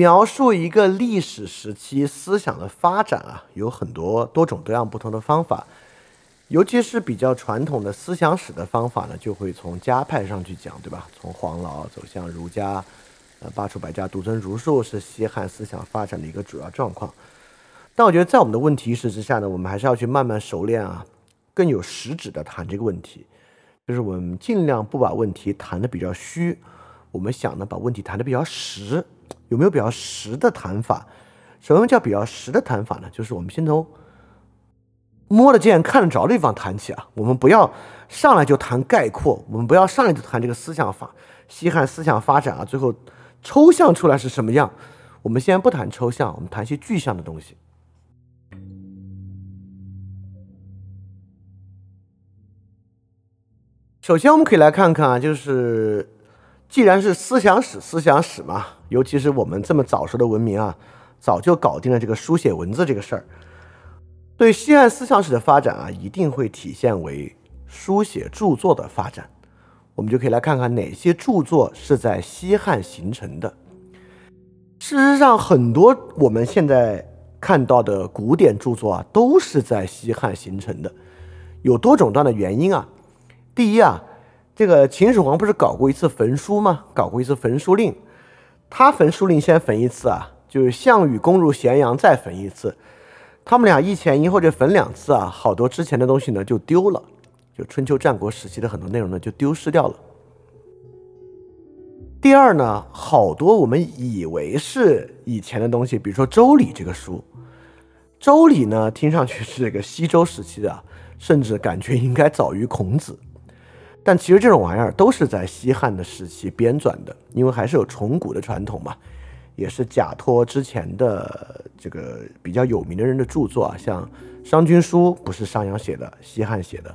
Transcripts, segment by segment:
描述一个历史时期思想的发展啊，有很多多种多样不同的方法，尤其是比较传统的思想史的方法呢，就会从家派上去讲，对吧？从黄老走向儒家，呃，罢黜百家，独尊儒术是西汉思想发展的一个主要状况。但我觉得在我们的问题意识之下呢，我们还是要去慢慢熟练啊，更有实质的谈这个问题，就是我们尽量不把问题谈的比较虚，我们想呢把问题谈的比较实。有没有比较实的谈法？什么叫比较实的谈法呢？就是我们先从摸得见、看得着的地方谈起啊。我们不要上来就谈概括，我们不要上来就谈这个思想发西汉思想发展啊，最后抽象出来是什么样？我们先不谈抽象，我们谈些具象的东西。首先，我们可以来看看啊，就是既然是思想史，思想史嘛。尤其是我们这么早熟的文明啊，早就搞定了这个书写文字这个事儿。对西汉思想史的发展啊，一定会体现为书写著作的发展。我们就可以来看看哪些著作是在西汉形成的。事实上，很多我们现在看到的古典著作啊，都是在西汉形成的。有多种多样的原因啊。第一啊，这个秦始皇不是搞过一次焚书吗？搞过一次焚书令。他焚书令先焚一次啊，就是项羽攻入咸阳再焚一次，他们俩一前一后就焚两次啊，好多之前的东西呢就丢了，就春秋战国时期的很多内容呢就丢失掉了。第二呢，好多我们以为是以前的东西，比如说《周礼》这个书，《周礼》呢听上去是这个西周时期的，甚至感觉应该早于孔子。但其实这种玩意儿都是在西汉的时期编纂的，因为还是有崇古的传统嘛，也是假托之前的这个比较有名的人的著作啊，像《商君书》不是商鞅写的，西汉写的；《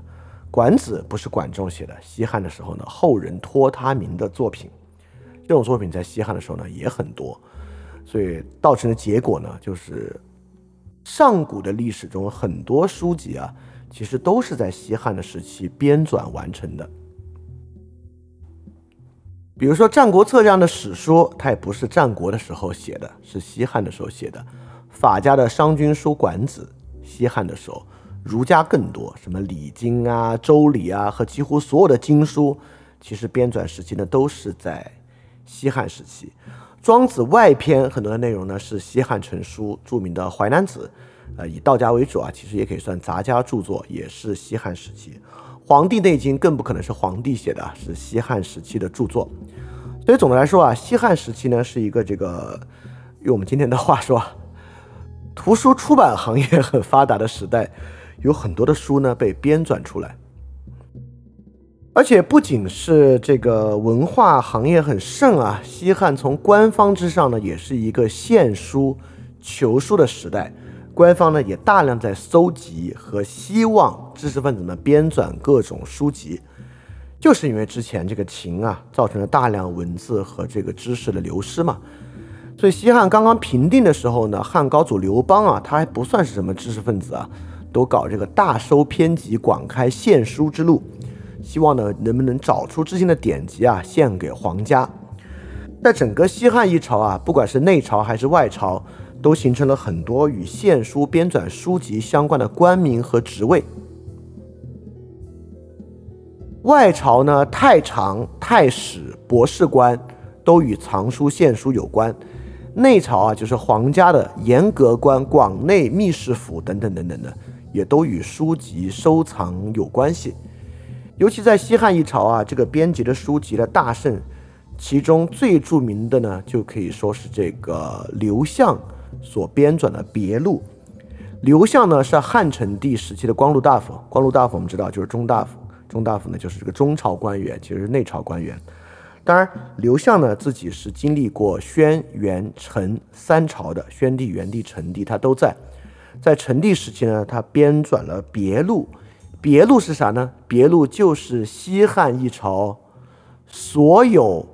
管子》不是管仲写的，西汉的时候呢，后人托他名的作品，这种作品在西汉的时候呢也很多，所以造成的结果呢，就是上古的历史中很多书籍啊。其实都是在西汉的时期编纂完成的。比如说《战国策》这样的史书，它也不是战国的时候写的，是西汉的时候写的。法家的《商君书》《管子》，西汉的时候，儒家更多，什么《礼经》啊、《周礼》啊，和几乎所有的经书，其实编纂时期呢都是在西汉时期。《庄子》外篇很多的内容呢是西汉成书，著名的《淮南子》。呃，以道家为主啊，其实也可以算杂家著作，也是西汉时期。《黄帝内经》更不可能是皇帝写的，是西汉时期的著作。所以总的来说啊，西汉时期呢是一个这个，用我们今天的话说，图书出版行业很发达的时代，有很多的书呢被编纂出来。而且不仅是这个文化行业很盛啊，西汉从官方之上呢，也是一个献书求书的时代。官方呢也大量在搜集和希望知识分子们编纂各种书籍，就是因为之前这个秦啊造成了大量文字和这个知识的流失嘛。所以西汉刚刚平定的时候呢，汉高祖刘邦啊他还不算是什么知识分子啊，都搞这个大收篇集，广开献书之路，希望呢能不能找出之前的典籍啊献给皇家。在整个西汉一朝啊，不管是内朝还是外朝。都形成了很多与献书编纂书籍相关的官名和职位。外朝呢，太常、太史、博士官都与藏书献书有关；内朝啊，就是皇家的严格官、广内密室府等等等等的，也都与书籍收藏有关系。尤其在西汉一朝啊，这个编辑的书籍的大盛，其中最著名的呢，就可以说是这个刘向。所编纂的别录，刘向呢是汉成帝时期的光禄大夫。光禄大夫我们知道就是中大夫，中大夫呢就是这个中朝官员，其实是内朝官员。当然，刘向呢自己是经历过宣、元、成三朝的，宣帝、元帝、成帝他都在。在成帝时期呢，他编纂了别录。别录是啥呢？别录就是西汉一朝所有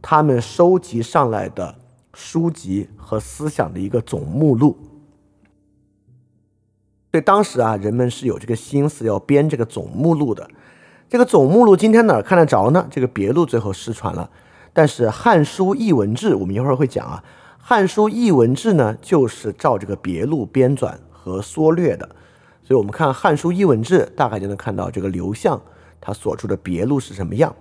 他们收集上来的。书籍和思想的一个总目录，所以当时啊，人们是有这个心思要编这个总目录的。这个总目录今天哪儿看得着呢？这个别录最后失传了，但是《汉书艺文志》我们一会儿会讲啊，《汉书艺文志》呢，就是照这个别录编纂和缩略的。所以，我们看《汉书艺文志》，大概就能看到这个刘向他所出的别录是什么样。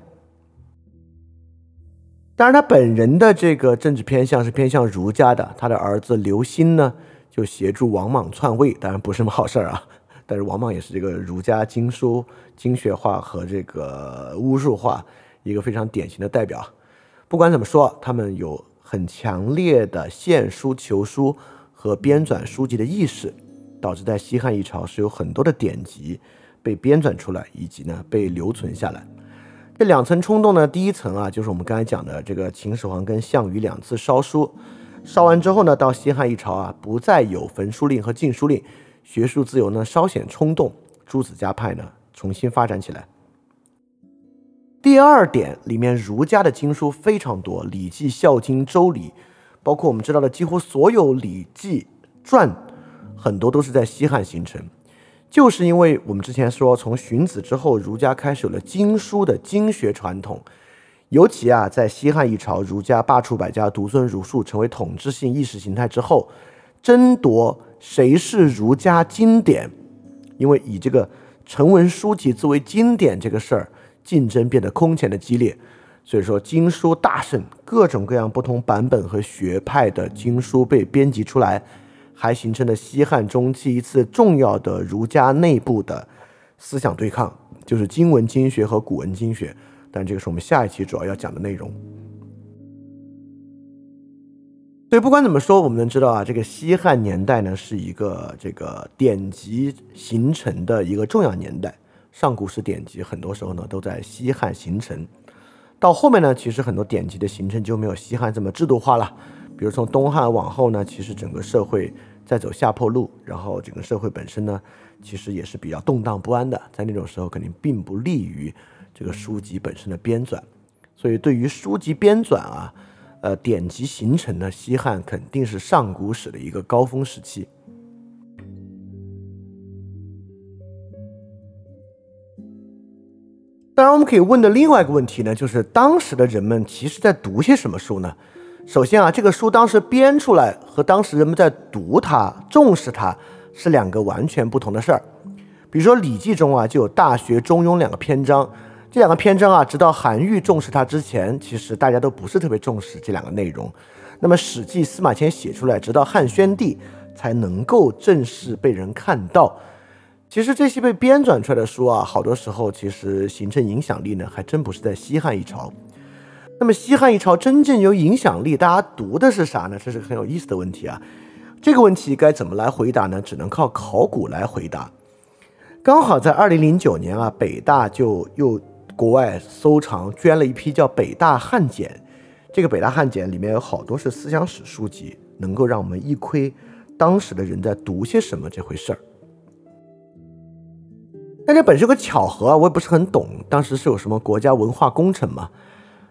当然，他本人的这个政治偏向是偏向儒家的。他的儿子刘歆呢，就协助王莽篡位，当然不是什么好事儿啊。但是王莽也是这个儒家经书经学化和这个巫术化一个非常典型的代表。不管怎么说，他们有很强烈的献书求书和编纂书籍的意识。导致在西汉一朝是有很多的典籍被编纂出来，以及呢被留存下来。这两层冲动呢，第一层啊，就是我们刚才讲的这个秦始皇跟项羽两次烧书，烧完之后呢，到西汉一朝啊，不再有焚书令和禁书令，学术自由呢稍显冲动，诸子家派呢重新发展起来。第二点，里面儒家的经书非常多，《礼记》《孝经》《周礼》，包括我们知道的几乎所有《礼记》传。很多都是在西汉形成，就是因为我们之前说，从荀子之后，儒家开始有了经书的经学传统，尤其啊，在西汉一朝，儒家罢黜百家，独尊儒术，成为统治性意识形态之后，争夺谁是儒家经典，因为以这个成文书籍作为经典这个事儿，竞争变得空前的激烈，所以说经书大盛，各种各样不同版本和学派的经书被编辑出来。还形成了西汉中期一次重要的儒家内部的思想对抗，就是经文经学和古文经学。但这个是我们下一期主要要讲的内容。所以不管怎么说，我们能知道啊，这个西汉年代呢是一个这个典籍形成的一个重要年代。上古史典籍很多时候呢都在西汉形成。到后面呢，其实很多典籍的形成就没有西汉这么制度化了。比如从东汉往后呢，其实整个社会在走下坡路，然后整个社会本身呢，其实也是比较动荡不安的，在那种时候肯定并不利于这个书籍本身的编纂，所以对于书籍编纂啊，呃典籍形成呢，西汉肯定是上古史的一个高峰时期。当然，我们可以问的另外一个问题呢，就是当时的人们其实在读些什么书呢？首先啊，这个书当时编出来和当时人们在读它、重视它是两个完全不同的事儿。比如说《礼记》中啊，就有《大学》《中庸》两个篇章，这两个篇章啊，直到韩愈重视它之前，其实大家都不是特别重视这两个内容。那么《史记》司马迁写出来，直到汉宣帝才能够正式被人看到。其实这些被编纂出来的书啊，好多时候其实形成影响力呢，还真不是在西汉一朝。那么西汉一朝真正有影响力，大家读的是啥呢？这是很有意思的问题啊。这个问题该怎么来回答呢？只能靠考古来回答。刚好在二零零九年啊，北大就又国外收藏捐了一批叫《北大汉简》。这个《北大汉简》里面有好多是思想史书籍，能够让我们一窥当时的人在读些什么这回事儿。但这本是个巧合啊，我也不是很懂。当时是有什么国家文化工程吗？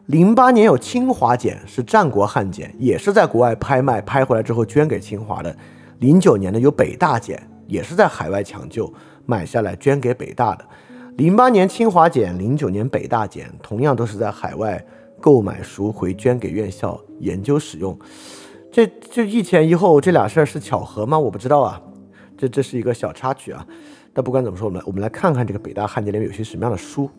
零八年有清华简，是战国汉简，也是在国外拍卖，拍回来之后捐给清华的。零九年呢有北大简，也是在海外抢救买下来捐给北大的。零八年清华简，零九年北大简，同样都是在海外购买赎回捐给院校研究使用。这这一前一后这俩事儿是巧合吗？我不知道啊。这这是一个小插曲啊。但不管怎么说，我们我们来看看这个北大汉简里面有些什么样的书。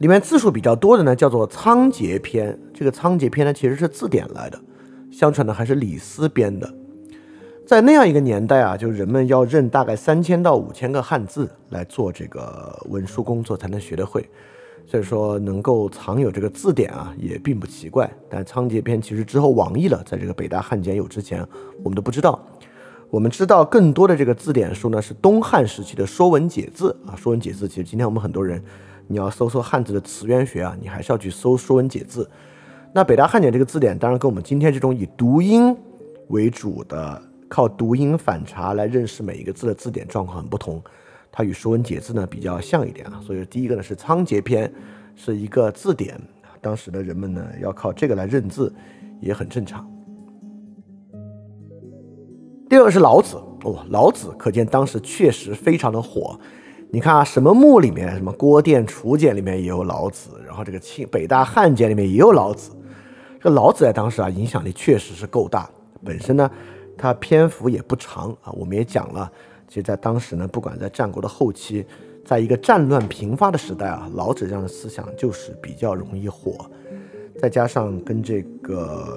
里面字数比较多的呢，叫做《仓颉篇》。这个《仓颉篇》呢，其实是字典来的，相传呢还是李斯编的。在那样一个年代啊，就人们要认大概三千到五千个汉字来做这个文书工作才能学得会，所以说能够藏有这个字典啊，也并不奇怪。但《仓颉篇》其实之后亡佚了，在这个北大汉简有之前，我们都不知道。我们知道更多的这个字典书呢，是东汉时期的《说文解字》啊，《说文解字》其实今天我们很多人。你要搜索汉字的词源学啊，你还是要去搜《说文解字》。那北大汉简这个字典，当然跟我们今天这种以读音为主的、靠读音反查来认识每一个字的字典状况很不同。它与《说文解字》呢比较像一点啊。所以第一个呢是《仓颉篇》，是一个字典，当时的人们呢要靠这个来认字，也很正常。第二个是老子哦，老子可见当时确实非常的火。你看啊，什么墓里面，什么郭店楚简里面也有老子，然后这个清北大汉简里面也有老子，这个老子在当时啊，影响力确实是够大。本身呢，他篇幅也不长啊。我们也讲了，其实，在当时呢，不管在战国的后期，在一个战乱频发的时代啊，老子这样的思想就是比较容易火。再加上跟这个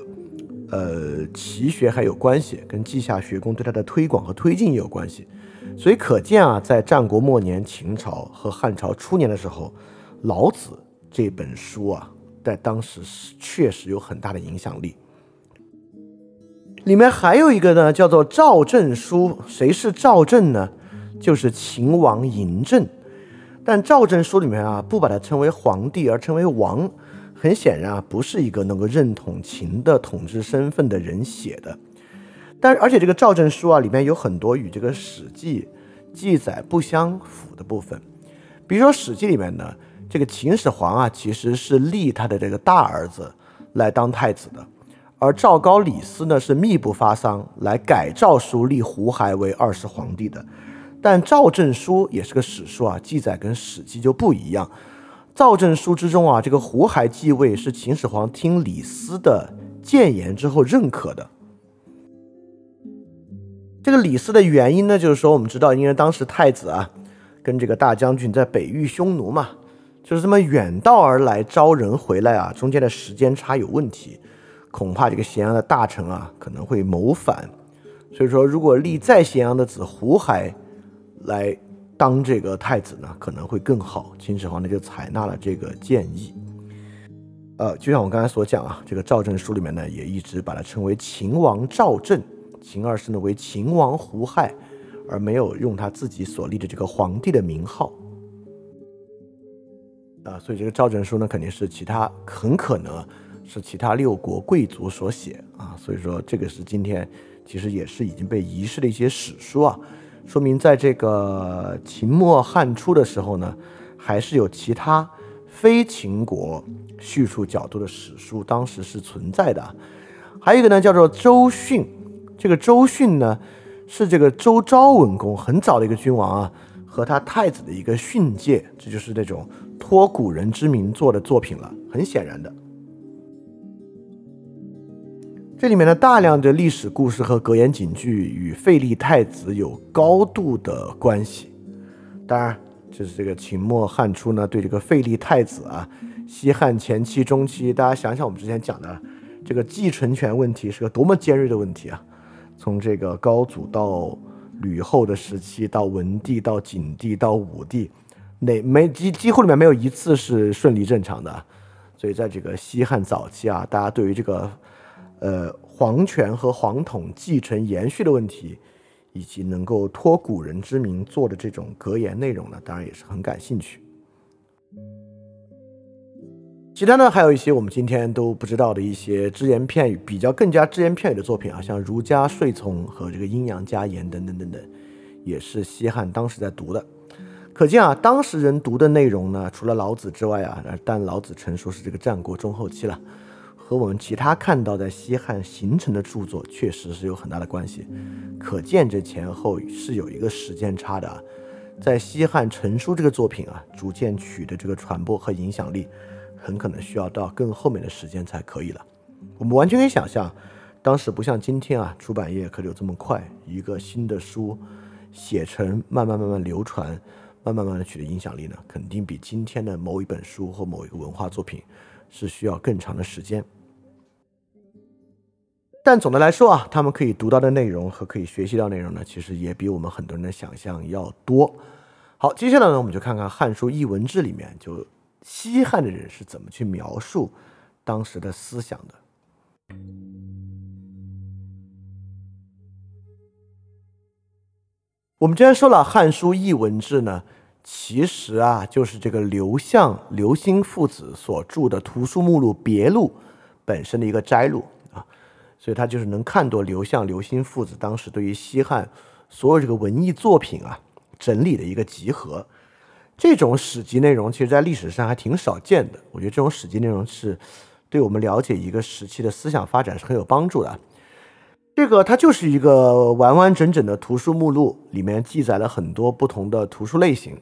呃齐学还有关系，跟稷下学宫对他的推广和推进也有关系。所以可见啊，在战国末年、秦朝和汉朝初年的时候，老子这本书啊。在当时是确实有很大的影响力。里面还有一个呢，叫做赵正书。谁是赵正呢？就是秦王嬴政。但赵正书里面啊，不把他称为皇帝，而称为王。很显然啊，不是一个能够认同秦的统治身份的人写的。但而且这个赵正书啊，里面有很多与这个《史记》记载不相符的部分。比如说《史记》里面呢。这个秦始皇啊，其实是立他的这个大儿子来当太子的，而赵高、李斯呢是密不发丧来改诏书立胡亥为二世皇帝的。但赵正书也是个史书啊，记载跟《史记》就不一样。赵正书之中啊，这个胡亥继位是秦始皇听李斯的谏言之后认可的。这个李斯的原因呢，就是说我们知道，因为当时太子啊跟这个大将军在北域匈奴嘛。就是这么远道而来招人回来啊，中间的时间差有问题，恐怕这个咸阳的大臣啊可能会谋反，所以说如果立在咸阳的子胡亥来当这个太子呢，可能会更好。秦始皇呢就采纳了这个建议。呃，就像我刚才所讲啊，这个赵正书里面呢也一直把它称为秦王赵正，秦二世呢为秦王胡亥，而没有用他自己所立的这个皇帝的名号。啊，所以这个赵正书呢，肯定是其他，很可能是其他六国贵族所写啊。所以说，这个是今天其实也是已经被遗失的一些史书啊，说明在这个秦末汉初的时候呢，还是有其他非秦国叙述角度的史书，当时是存在的。还有一个呢，叫做周训，这个周训呢，是这个周昭文公很早的一个君王啊，和他太子的一个训诫，这就是那种。托古人之名做的作品了，很显然的，这里面的大量的历史故事和格言警句与废立太子有高度的关系。当然，就是这个秦末汉初呢，对这个废立太子啊，西汉前期、中期，大家想想我们之前讲的这个继承权问题是个多么尖锐的问题啊！从这个高祖到吕后的时期，到文帝，到景帝，到武帝。哪没几几乎里面没有一次是顺利正常的，所以在这个西汉早期啊，大家对于这个呃皇权和皇统继承延续的问题，以及能够托古人之名做的这种格言内容呢，当然也是很感兴趣。其他呢，还有一些我们今天都不知道的一些只言片语，比较更加只言片语的作品啊，像儒家睡从和这个阴阳家言等等等等，也是西汉当时在读的。可见啊，当时人读的内容呢，除了老子之外啊，但老子成书是这个战国中后期了，和我们其他看到在西汉形成的著作确实是有很大的关系。可见这前后是有一个时间差的啊。在西汉成书这个作品啊，逐渐取得这个传播和影响力，很可能需要到更后面的时间才可以了。我们完全可以想象，当时不像今天啊，出版业可有这么快，一个新的书写成，慢慢慢慢流传。慢慢慢慢取得影响力呢，肯定比今天的某一本书或某一个文化作品是需要更长的时间。但总的来说啊，他们可以读到的内容和可以学习到内容呢，其实也比我们很多人的想象要多。好，接下来呢，我们就看看《汉书艺文志》里面，就西汉的人是怎么去描述当时的思想的。我们之前说了，《汉书艺文志》呢。其实啊，就是这个刘向、刘歆父子所著的图书目录《别录》本身的一个摘录啊，所以他就是能看作刘向、刘歆父子当时对于西汉所有这个文艺作品啊整理的一个集合。这种史籍内容，其实在历史上还挺少见的。我觉得这种史籍内容是对我们了解一个时期的思想发展是很有帮助的。这个它就是一个完完整整的图书目录，里面记载了很多不同的图书类型。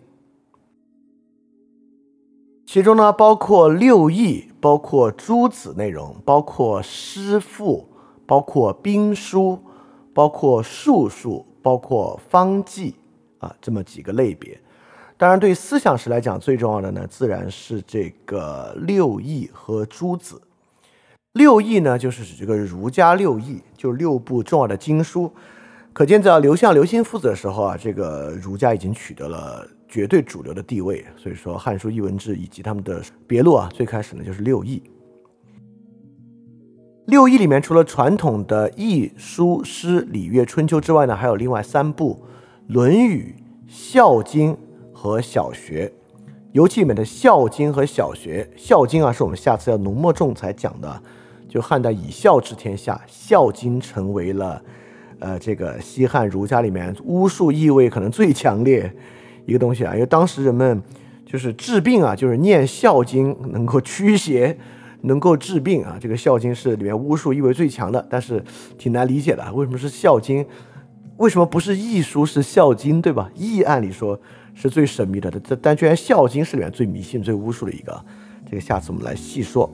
其中呢包括六艺，包括诸子内容，包括诗赋，包括兵书，包括术数，包括方剂啊，这么几个类别。当然，对于思想史来讲，最重要的呢，自然是这个六艺和诸子。六艺呢，就是指这个儒家六艺，就六部重要的经书。可见，在刘向、刘歆父子的时候啊，这个儒家已经取得了绝对主流的地位。所以说，《汉书》艺文志以及他们的别录啊，最开始呢就是六艺。六艺里面，除了传统的易、书、诗、礼、乐、春秋之外呢，还有另外三部：《论语》《孝经》。和小学，尤其里面的《孝经》和小学，《孝经》啊，是我们下次要浓墨重彩讲的。就汉代以孝治天下，《孝经》成为了，呃，这个西汉儒家里面巫术意味可能最强烈一个东西啊。因为当时人们就是治病啊，就是念《孝经》能够驱邪，能够治病啊。这个《孝经》是里面巫术意味最强的，但是挺难理解的，为什么是《孝经》？为什么不是易书是《孝经》，对吧？易按理说。是最神秘的，但但居然《孝经》是里面最迷信、最巫术的一个。这个下次我们来细说。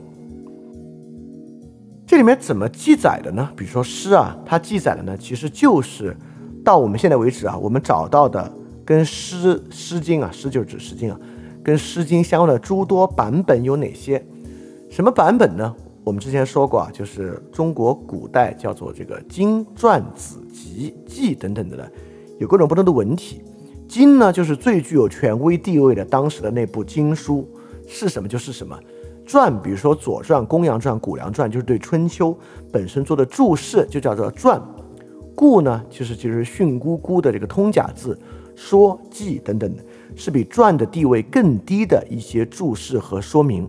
这里面怎么记载的呢？比如说诗啊，它记载的呢，其实就是到我们现在为止啊，我们找到的跟诗《诗经》啊，诗就是指《诗经》啊，跟《诗经》相关的诸多版本有哪些？什么版本呢？我们之前说过啊，就是中国古代叫做这个经传子集记等等的呢，有各种不同的文体。经呢，就是最具有权威地位的当时的那部经书，是什么就是什么。传，比如说《左传》《公羊传》《谷梁传》，就是对《春秋》本身做的注释，就叫做传。故呢，其实就是训咕咕的这个通假字，说记等等的，是比传的地位更低的一些注释和说明。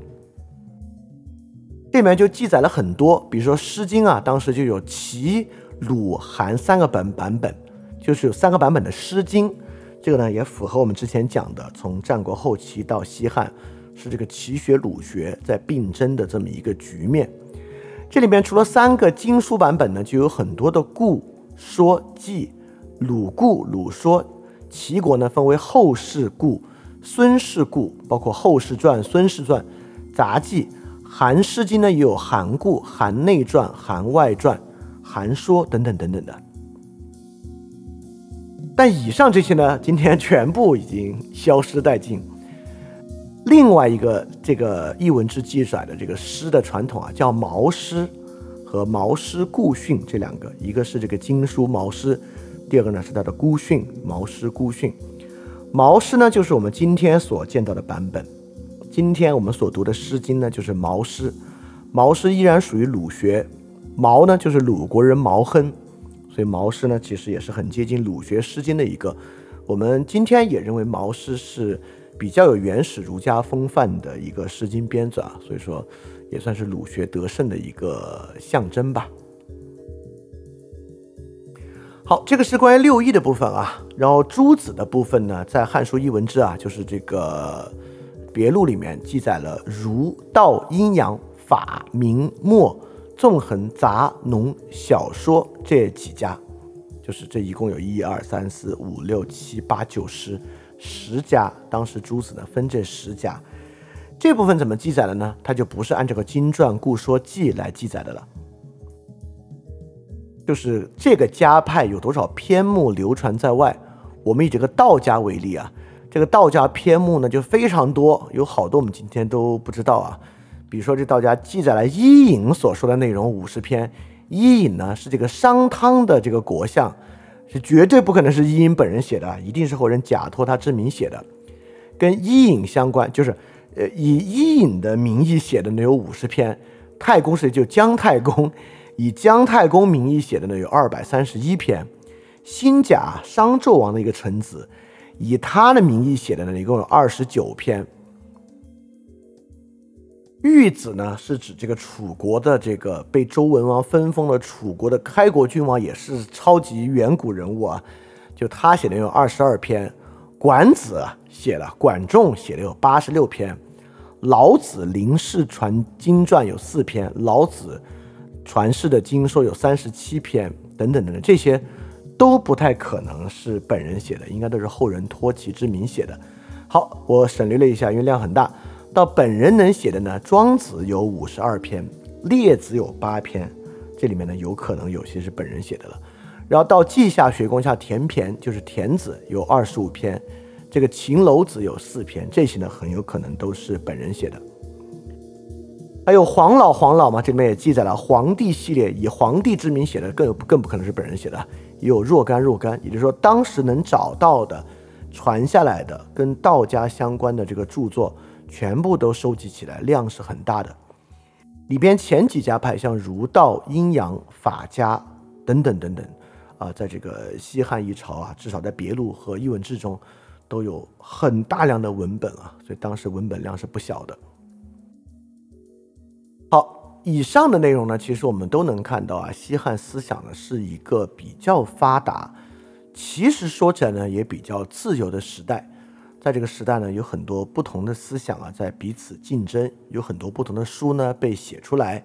这里面就记载了很多，比如说《诗经》啊，当时就有齐、鲁、韩三个本版本，就是有三个版本的《诗经》。这个呢也符合我们之前讲的，从战国后期到西汉，是这个齐学鲁学在并争的这么一个局面。这里面除了三个经书版本呢，就有很多的故说记，鲁故、鲁说。齐国呢分为后世故、孙氏故，包括后世传、孙氏传、杂记。韩诗经呢也有韩故、韩内传、韩外传、韩说等等等等的。但以上这些呢，今天全部已经消失殆尽。另外一个这个译文之记载的这个诗的传统啊，叫毛诗和毛诗故训这两个，一个是这个经书毛诗，第二个呢是它的孤训毛诗孤训。毛诗呢就是我们今天所见到的版本，今天我们所读的《诗经》呢就是毛诗，毛诗依然属于鲁学，毛呢就是鲁国人毛亨。所以毛诗呢，其实也是很接近鲁学《诗经》的一个。我们今天也认为毛诗是比较有原始儒家风范的一个《诗经》编纂啊，所以说也算是鲁学得胜的一个象征吧。好，这个是关于六艺的部分啊。然后诸子的部分呢，在《汉书艺文志》啊，就是这个别录里面记载了儒、道、阴阳、法、明、墨。纵横杂农小说这几家，就是这一共有一二三四五六七八九十十家。当时诸子呢分这十家，这部分怎么记载的呢？它就不是按这个经传故说记来记载的了。就是这个家派有多少篇目流传在外？我们以这个道家为例啊，这个道家篇目呢就非常多，有好多我们今天都不知道啊。比如说，这道家记载了伊尹所说的内容五十篇。伊尹呢是这个商汤的这个国相，是绝对不可能是伊尹本人写的，一定是后人假托他之名写的。跟伊尹相关，就是呃以伊尹的名义写的呢有五十篇。太公是就姜太公，以姜太公名义写的呢有二百三十一篇。辛甲商纣王的一个臣子，以他的名义写的呢一共有二十九篇。玉子呢，是指这个楚国的这个被周文王分封了楚国的开国君王，也是超级远古人物啊。就他写的有二十二篇，管子写了，管仲写的有八十六篇，老子临氏传经传有四篇，老子传世的经说有三十七篇，等等等等，这些都不太可能是本人写的，应该都是后人托其之名写的。好，我省略了一下，因为量很大。到本人能写的呢，庄子有五十二篇，列子有八篇，这里面呢有可能有些是本人写的了。然后到稷下学宫下田骈，就是田子有二十五篇，这个秦楼子有四篇，这些呢很有可能都是本人写的。还有黄老黄老嘛，这里面也记载了黄帝系列，以黄帝之名写的，更更不可能是本人写的。也有若干若干，也就是说当时能找到的、传下来的跟道家相关的这个著作，全部都收集起来，量是很大的。里边前几家派，像儒道、阴阳、法家等等等等。啊，在这个西汉一朝啊，至少在别录和译文志中，都有很大量的文本啊，所以当时文本量是不小的。好，以上的内容呢，其实我们都能看到啊，西汉思想呢是一个比较发达，其实说起来呢也比较自由的时代。在这个时代呢，有很多不同的思想啊在彼此竞争，有很多不同的书呢被写出来。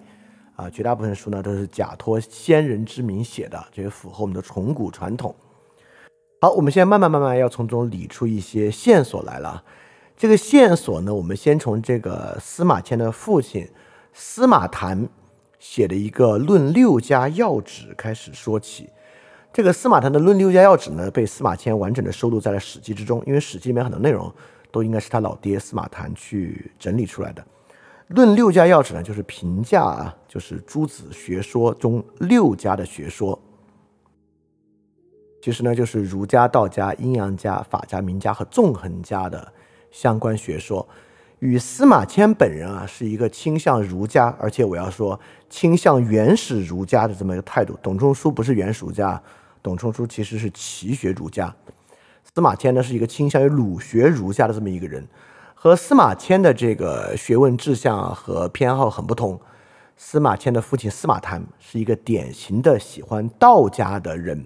啊，绝大部分书呢都是假托先人之名写的，这也符合我们的崇古传统。好，我们现在慢慢慢慢要从中理出一些线索来了。这个线索呢，我们先从这个司马迁的父亲司马谈写的一个《论六家要旨》开始说起。这个司马谈的《论六家要旨》呢，被司马迁完整的收录在了《史记》之中，因为《史记》里面很多内容都应该是他老爹司马谈去整理出来的。论六家要旨呢，就是评价啊，就是诸子学说中六家的学说。其实呢，就是儒家、道家、阴阳家、法家、名家和纵横家的相关学说。与司马迁本人啊，是一个倾向儒家，而且我要说倾向原始儒家的这么一个态度。董仲舒不是原始儒家，董仲舒其实是齐学儒家。司马迁呢，是一个倾向于儒学儒家的这么一个人。和司马迁的这个学问志向和偏好很不同。司马迁的父亲司马谈是一个典型的喜欢道家的人，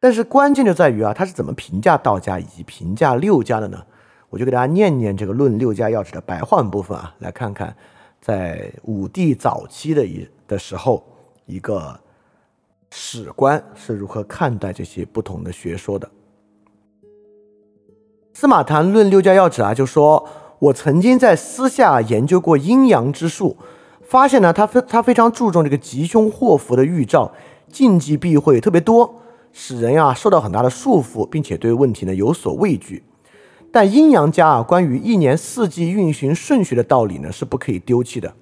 但是关键就在于啊，他是怎么评价道家以及评价六家的呢？我就给大家念念这个《论六家要旨》的白话文部分啊，来看看在武帝早期的一的时候，一个史官是如何看待这些不同的学说的。司马谈论六家要旨啊，就说我曾经在私下研究过阴阳之术，发现呢，他非他非常注重这个吉凶祸福的预兆，禁忌避讳特别多，使人呀受到很大的束缚，并且对问题呢有所畏惧。但阴阳家啊，关于一年四季运行顺序的道理呢，是不可以丢弃的。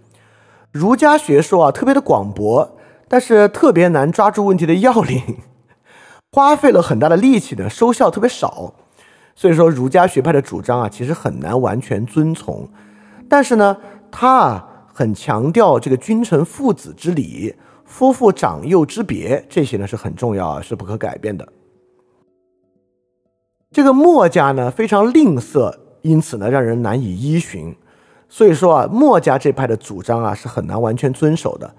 儒家学说啊，特别的广博，但是特别难抓住问题的要领，花费了很大的力气呢，收效特别少。所以说，儒家学派的主张啊，其实很难完全遵从。但是呢，他啊很强调这个君臣父子之礼、夫妇长幼之别，这些呢是很重要啊，是不可改变的。这个墨家呢非常吝啬，因此呢让人难以依循。所以说啊，墨家这派的主张啊是很难完全遵守的。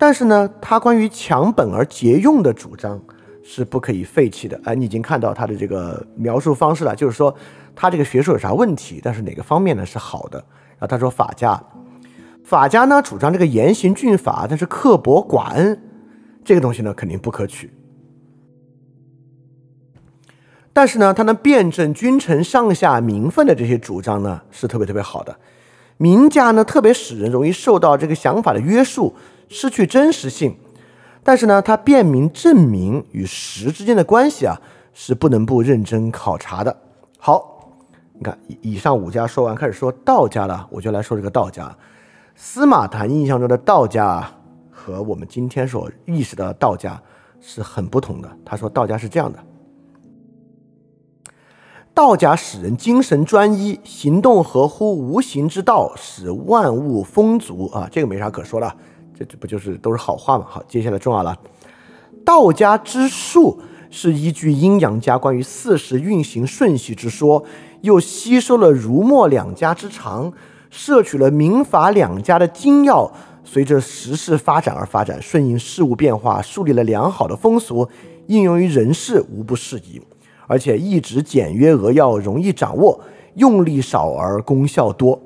但是呢，他关于强本而节用的主张。是不可以废弃的。哎，你已经看到他的这个描述方式了，就是说他这个学说有啥问题，但是哪个方面呢是好的？然后他说法家，法家呢主张这个严刑峻法，但是刻薄寡恩，这个东西呢肯定不可取。但是呢，他能辩证君臣上下名分的这些主张呢是特别特别好的。名家呢特别使人容易受到这个想法的约束，失去真实性。但是呢，他辨明证明与实之间的关系啊，是不能不认真考察的。好，你看以上五家说完，开始说道家了，我就来说这个道家。司马谈印象中的道家啊和我们今天所意识到的道家是很不同的。他说道家是这样的：道家使人精神专一，行动合乎无形之道，使万物丰足啊，这个没啥可说了。这这不就是都是好话吗？好，接下来重要了。道家之术是依据阴阳家关于四时运行顺序之说，又吸收了儒墨两家之长，摄取了民法两家的精要，随着时势发展而发展，顺应事物变化，树立了良好的风俗，应用于人事无不适宜，而且一直简约扼要，容易掌握，用力少而功效多。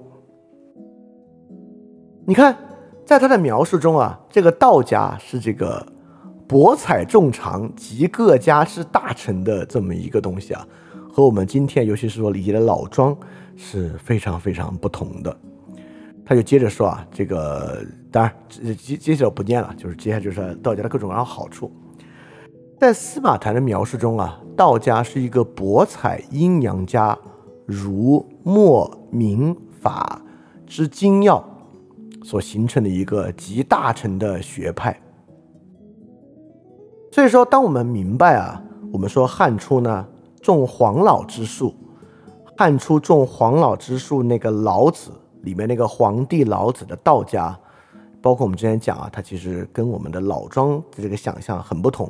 你看。在他的描述中啊，这个道家是这个博采众长集各家之大成的这么一个东西啊，和我们今天尤其是说理解的老庄是非常非常不同的。他就接着说啊，这个当然接接着不念了，就是接下来就是道家的各种各样好处。在司马谈的描述中啊，道家是一个博采阴阳家儒墨明法之精要所形成的一个集大成的学派。所以说，当我们明白啊，我们说汉初呢种黄老之术，汉初种黄老之术那个老子。里面那个皇帝老子的道家，包括我们之前讲啊，它其实跟我们的老庄的这个想象很不同。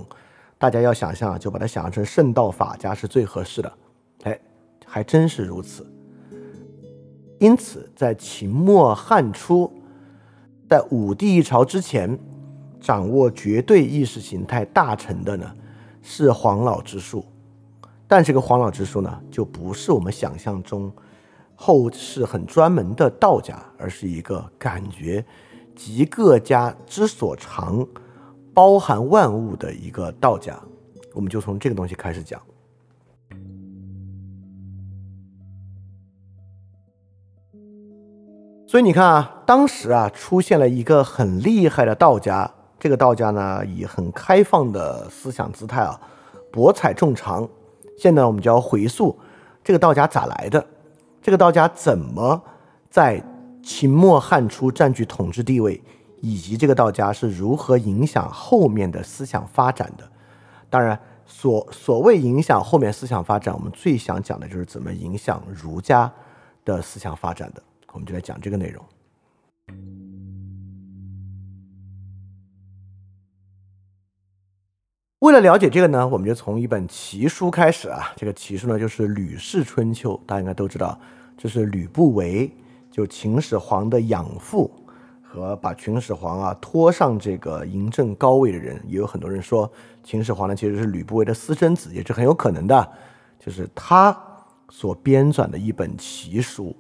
大家要想象，就把它想象成圣道法家是最合适的。哎，还真是如此。因此，在秦末汉初，在武帝一朝之前，掌握绝对意识形态大成的呢，是黄老之术。但这个黄老之术呢，就不是我们想象中。后世很专门的道家，而是一个感觉集各家之所长，包含万物的一个道家。我们就从这个东西开始讲。所以你看啊，当时啊出现了一个很厉害的道家，这个道家呢以很开放的思想姿态啊，博采众长。现在我们就要回溯这个道家咋来的。这个道家怎么在秦末汉初占据统治地位，以及这个道家是如何影响后面的思想发展的？当然，所所谓影响后面思想发展，我们最想讲的就是怎么影响儒家的思想发展的。我们就来讲这个内容。为了了解这个呢，我们就从一本奇书开始啊。这个奇书呢，就是《吕氏春秋》，大家应该都知道，这是吕不韦就秦始皇的养父和把秦始皇啊拖上这个嬴政高位的人。也有很多人说，秦始皇呢其实是吕不韦的私生子，也是很有可能的。就是他所编纂的一本奇书。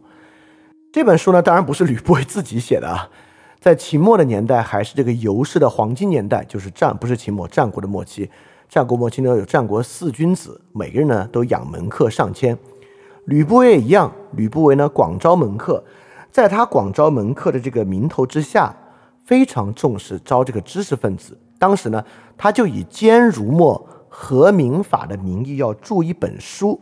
这本书呢，当然不是吕不韦 自己写的啊。在秦末的年代，还是这个游氏的黄金年代，就是战不是秦末，战国的末期。战国末期呢，有战国四君子，每个人呢都养门客上千。吕不韦也一样，吕不韦呢广招门客，在他广招门客的这个名头之下，非常重视招这个知识分子。当时呢，他就以兼儒墨和民法的名义要著一本书。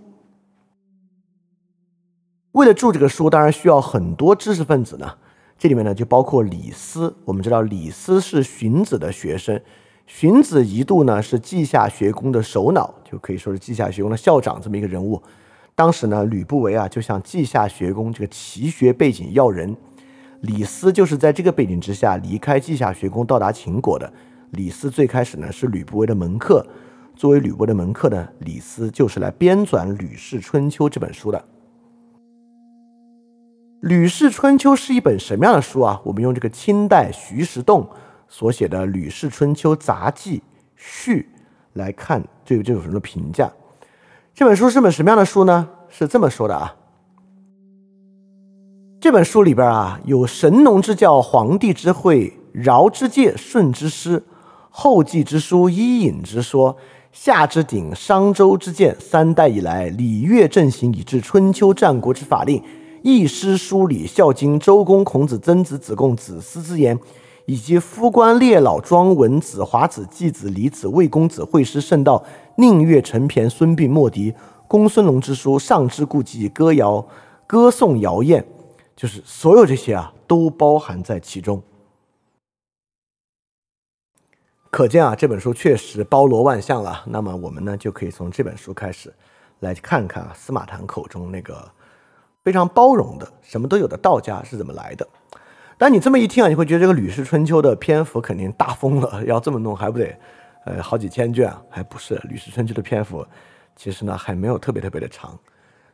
为了著这个书，当然需要很多知识分子呢。这里面呢，就包括李斯。我们知道李斯是荀子的学生，荀子一度呢是稷下学宫的首脑，就可以说是稷下学宫的校长这么一个人物。当时呢，吕不韦啊就向稷下学宫这个奇学背景要人，李斯就是在这个背景之下离开稷下学宫到达秦国的。李斯最开始呢是吕不韦的门客，作为吕不韦的门客呢，李斯就是来编纂《吕氏春秋》这本书的。《吕氏春秋》是一本什么样的书啊？我们用这个清代徐石栋所写的《吕氏春秋杂记序》来看，对这本书的评价？这本书是本什么样的书呢？是这么说的啊。这本书里边啊，有神农之教、黄帝之会、尧之戒、舜之师、后继之书、伊尹之说、夏之鼎、商周之鉴，三代以来礼乐正行，以至春秋战国之法令。易师书礼孝经周公孔子曾子子贡子思之言，以及夫官列老庄文子华子季子李子魏公子惠师圣道宁岳陈骈孙膑莫迪公孙龙之书上之故记歌谣歌颂谣艳，就是所有这些啊都包含在其中。可见啊这本书确实包罗万象了。那么我们呢就可以从这本书开始来看看啊司马谈口中那个。非常包容的，什么都有的道家是怎么来的？但你这么一听啊，你会觉得这个《吕氏春秋》的篇幅肯定大疯了，要这么弄还不得，呃，好几千卷？还不是《吕氏春秋》的篇幅，其实呢还没有特别特别的长。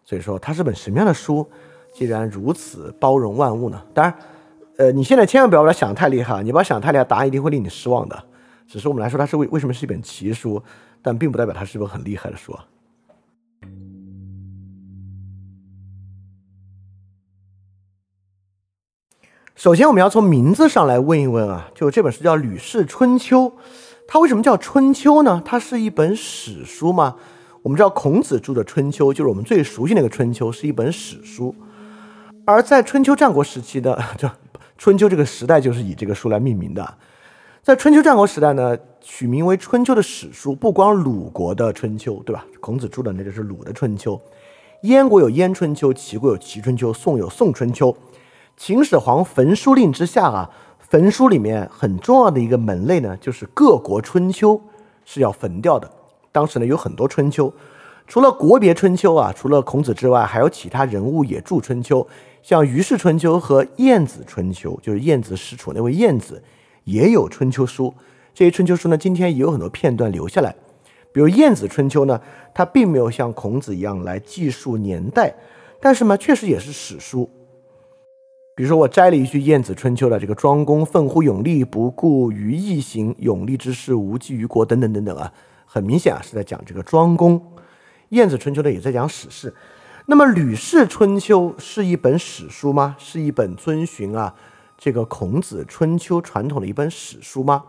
所以说它是本什么样的书？既然如此包容万物呢？当然，呃，你现在千万不要把它想太厉害，你把它想太厉害，答案一定会令你失望的。只是我们来说，它是为为什么是一本奇书，但并不代表它是一本很厉害的书啊。首先，我们要从名字上来问一问啊，就这本书叫《吕氏春秋》，它为什么叫春秋呢？它是一本史书吗？我们知道孔子著的《春秋》就是我们最熟悉那个《春秋》，是一本史书。而在春秋战国时期的，这春秋这个时代就是以这个书来命名的。在春秋战国时代呢，取名为《春秋》的史书，不光鲁国的《春秋》，对吧？孔子著的那就是鲁的《春秋》。燕国有《燕春秋》，齐国有《齐春秋》，宋有《宋春秋》。秦始皇焚书令之下啊，焚书里面很重要的一个门类呢，就是各国春秋是要焚掉的。当时呢有很多春秋，除了国别春秋啊，除了孔子之外，还有其他人物也著春秋，像虞氏春秋和晏子春秋，就是晏子使楚那位晏子。也有春秋书，这些春秋书呢，今天也有很多片段留下来。比如《晏子春秋》呢，它并没有像孔子一样来记述年代，但是呢，确实也是史书。比如说，我摘了一句《晏子春秋》的这个“庄公奋乎勇力，不顾于义行，勇力之事，无济于国”等等等等啊，很明显啊是在讲这个庄公。《晏子春秋》呢也在讲史事。那么《吕氏春秋》是一本史书吗？是一本遵循啊？这个孔子春秋传统的一本史书吗？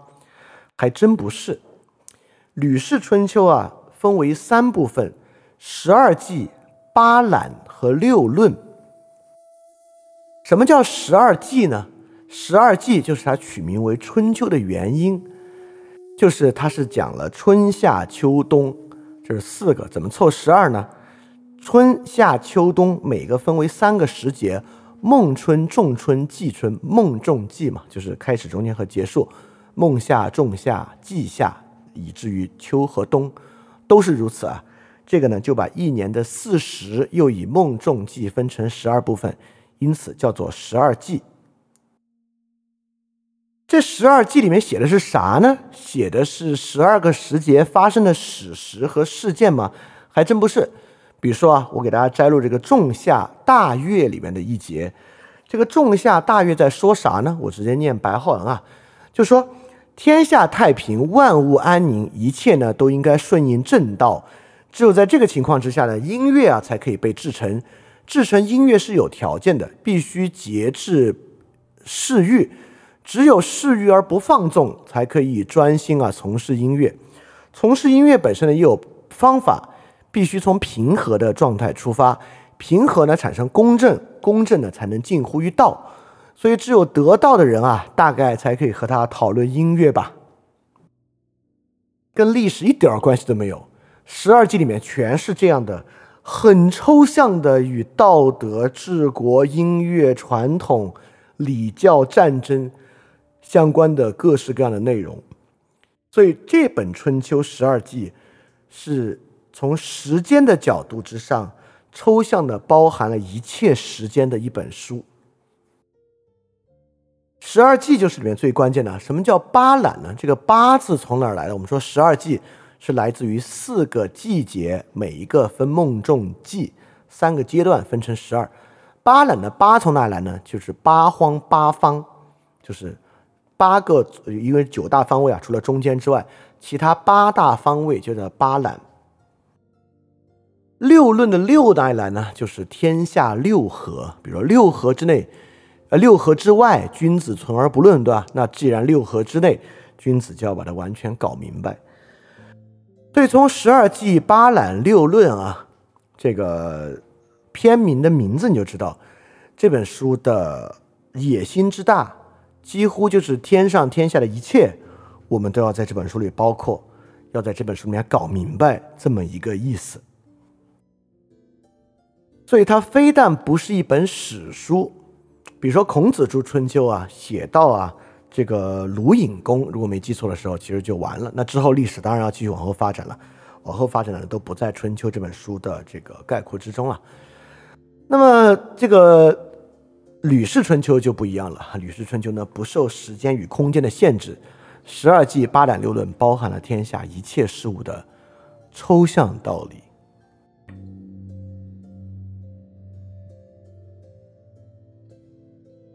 还真不是。《吕氏春秋》啊，分为三部分：十二纪、八览和六论。什么叫十二季呢？十二季就是它取名为春秋的原因，就是它是讲了春夏秋冬，这是四个，怎么凑十二呢？春夏秋冬每个分为三个时节。孟春、仲春、季春，孟仲季嘛，就是开始、中间和结束。孟夏、仲夏、季夏，以至于秋和冬，都是如此啊。这个呢，就把一年的四时又以孟仲季分成十二部分，因此叫做十二季。这十二季里面写的是啥呢？写的是十二个时节发生的史实和事件吗？还真不是。比如说啊，我给大家摘录这个《仲夏大乐》里面的一节。这个《仲夏大乐》在说啥呢？我直接念白话文啊，就说天下太平，万物安宁，一切呢都应该顺应正道。只有在这个情况之下呢，音乐啊才可以被制成。制成音乐是有条件的，必须节制嗜欲。只有嗜欲而不放纵，才可以专心啊从事音乐。从事音乐本身呢，也有方法。必须从平和的状态出发，平和呢产生公正，公正呢才能近乎于道，所以只有得道的人啊，大概才可以和他讨论音乐吧。跟历史一点关系都没有，十二纪里面全是这样的，很抽象的与道德、治国、音乐、传统、礼教、战争相关的各式各样的内容，所以这本《春秋十二纪》是。从时间的角度之上，抽象的包含了一切时间的一本书。十二纪就是里面最关键的。什么叫八览呢？这个八字从哪儿来的？我们说十二纪是来自于四个季节，每一个分孟仲季三个阶段分成十二。八览的八从哪来呢？就是八荒八方，就是八个，因为九大方位啊，除了中间之外，其他八大方位就叫八览。六论的六代来呢，就是天下六合，比如六合之内，呃，六合之外，君子存而不论，对吧？那既然六合之内，君子就要把它完全搞明白。所以从十二纪八览六论啊，这个篇名的名字你就知道，这本书的野心之大，几乎就是天上天下的一切，我们都要在这本书里包括，要在这本书里面搞明白这么一个意思。所以它非但不是一本史书，比如说孔子著《春秋》啊，写到啊，这个鲁隐公，如果没记错的时候，其实就完了。那之后历史当然要继续往后发展了，往后发展的都不在《春秋》这本书的这个概括之中了。那么这个《吕氏春秋》就不一样了，《吕氏春秋》呢不受时间与空间的限制，十二纪八览六论包含了天下一切事物的抽象道理。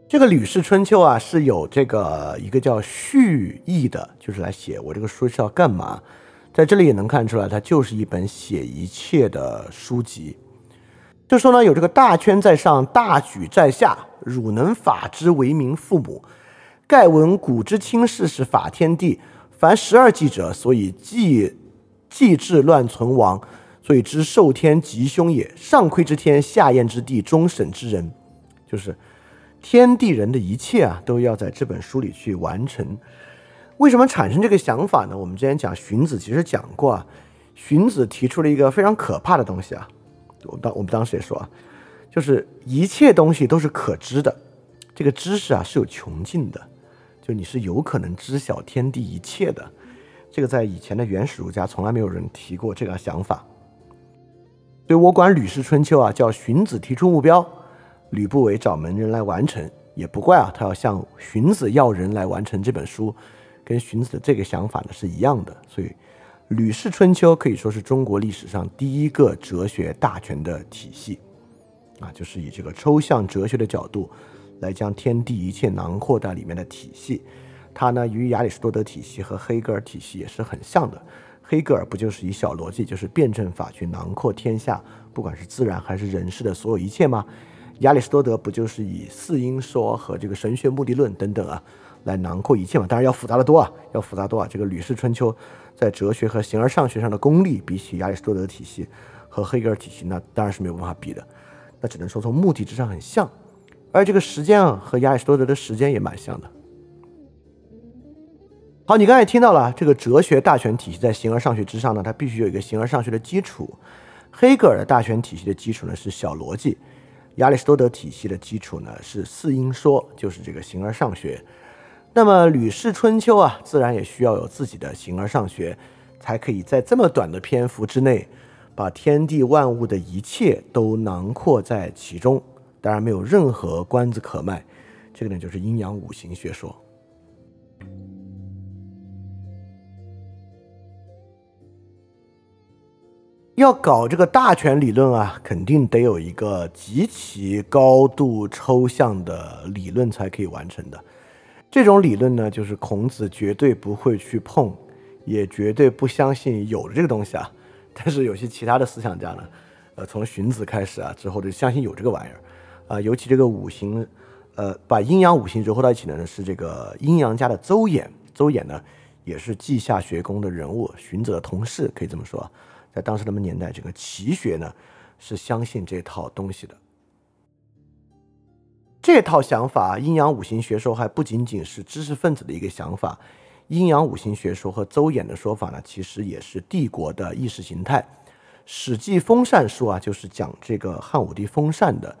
这个《吕氏春秋》啊，是有这个一个叫序意的，就是来写我这个书是要干嘛。在这里也能看出来，它就是一本写一切的书籍。就说呢，有这个大圈在上，大举在下，汝能法之为民父母。盖闻古之轻事是法天地，凡十二纪者，所以纪纪治乱存亡。所以知受天吉凶也。上窥之天，下验之地，终审之人，就是天地人的一切啊，都要在这本书里去完成。为什么产生这个想法呢？我们之前讲荀子，其实讲过啊。荀子提出了一个非常可怕的东西啊，我当我们当时也说啊，就是一切东西都是可知的，这个知识啊是有穷尽的，就你是有可能知晓天地一切的。这个在以前的原始儒家从来没有人提过这个想法。所以我管《吕氏春秋》啊叫荀子提出目标，吕不韦找门人来完成，也不怪啊，他要向荀子要人来完成这本书。跟荀子的这个想法呢是一样的，所以《吕氏春秋》可以说是中国历史上第一个哲学大全的体系，啊，就是以这个抽象哲学的角度来将天地一切囊括在里面的体系。它呢与亚里士多德体系和黑格尔体系也是很像的。黑格尔不就是以小逻辑，就是辩证法去囊括天下，不管是自然还是人世的所有一切吗？亚里士多德不就是以四因说和这个神学目的论等等啊？来囊括一切嘛，当然要复杂的多啊，要复杂多啊。这个《吕氏春秋》在哲学和形而上学上的功力，比起亚里士多德体系和黑格尔体系，那当然是没有办法比的。那只能说从目的之上很像，而这个时间啊，和亚里士多德的时间也蛮像的。好，你刚才听到了，这个哲学大全体系在形而上学之上呢，它必须有一个形而上学的基础。黑格尔的大全体系的基础呢是小逻辑，亚里士多德体系的基础呢是四因说，就是这个形而上学。那么《吕氏春秋》啊，自然也需要有自己的形而上学，才可以在这么短的篇幅之内，把天地万物的一切都囊括在其中。当然没有任何关子可卖，这个呢就是阴阳五行学说。要搞这个大全理论啊，肯定得有一个极其高度抽象的理论才可以完成的。这种理论呢，就是孔子绝对不会去碰，也绝对不相信有这个东西啊。但是有些其他的思想家呢，呃，从荀子开始啊，之后就相信有这个玩意儿啊。尤其这个五行，呃，把阴阳五行糅合到一起的呢，是这个阴阳家的邹衍。邹衍呢，也是稷下学宫的人物，荀子的同事，可以这么说。在当时他们年代，这个奇学呢，是相信这套东西的。这套想法，阴阳五行学说还不仅仅是知识分子的一个想法，阴阳五行学说和邹衍的说法呢，其实也是帝国的意识形态。《史记·封禅书》啊，就是讲这个汉武帝封禅的，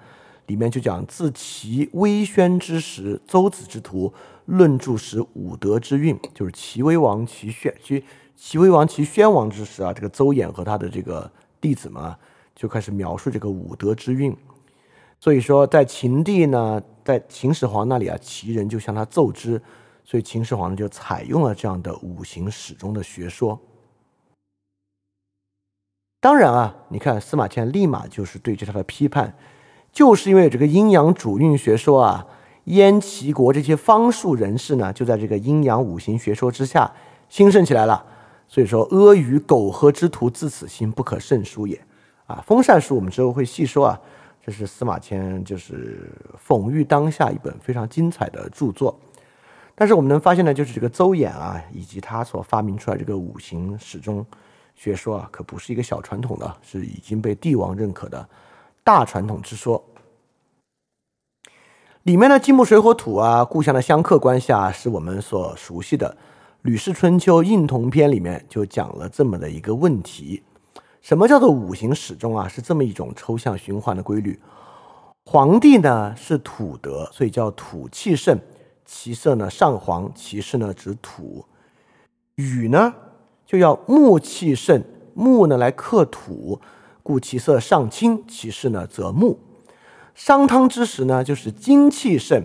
里面就讲自齐威宣之时，邹子之徒论著时武德之运，就是齐威王、齐宣、齐齐威王、齐宣王之时啊，这个邹衍和他的这个弟子们就开始描述这个武德之运。所以说，在秦地呢，在秦始皇那里啊，齐人就向他奏之，所以秦始皇呢就采用了这样的五行始终的学说。当然啊，你看司马迁立马就是对这套的批判，就是因为这个阴阳主运学说啊，燕齐国这些方术人士呢，就在这个阴阳五行学说之下兴盛起来了。所以说，阿谀苟合之徒自此心不可胜书也。啊，封禅书我们之后会细说啊。这是司马迁就是讽喻当下一本非常精彩的著作，但是我们能发现呢，就是这个邹衍啊，以及他所发明出来这个五行始终学说啊，可不是一个小传统的，是已经被帝王认可的大传统之说。里面的金木水火土啊，故乡的相克关系啊，是我们所熟悉的《吕氏春秋·应同篇》里面就讲了这么的一个问题。什么叫做五行始终啊？是这么一种抽象循环的规律。黄帝呢是土德，所以叫土气盛，其色呢上黄，其势呢指土。禹呢就要木气盛，木呢来克土，故其色上青，其势呢则木。商汤之时呢就是金气盛，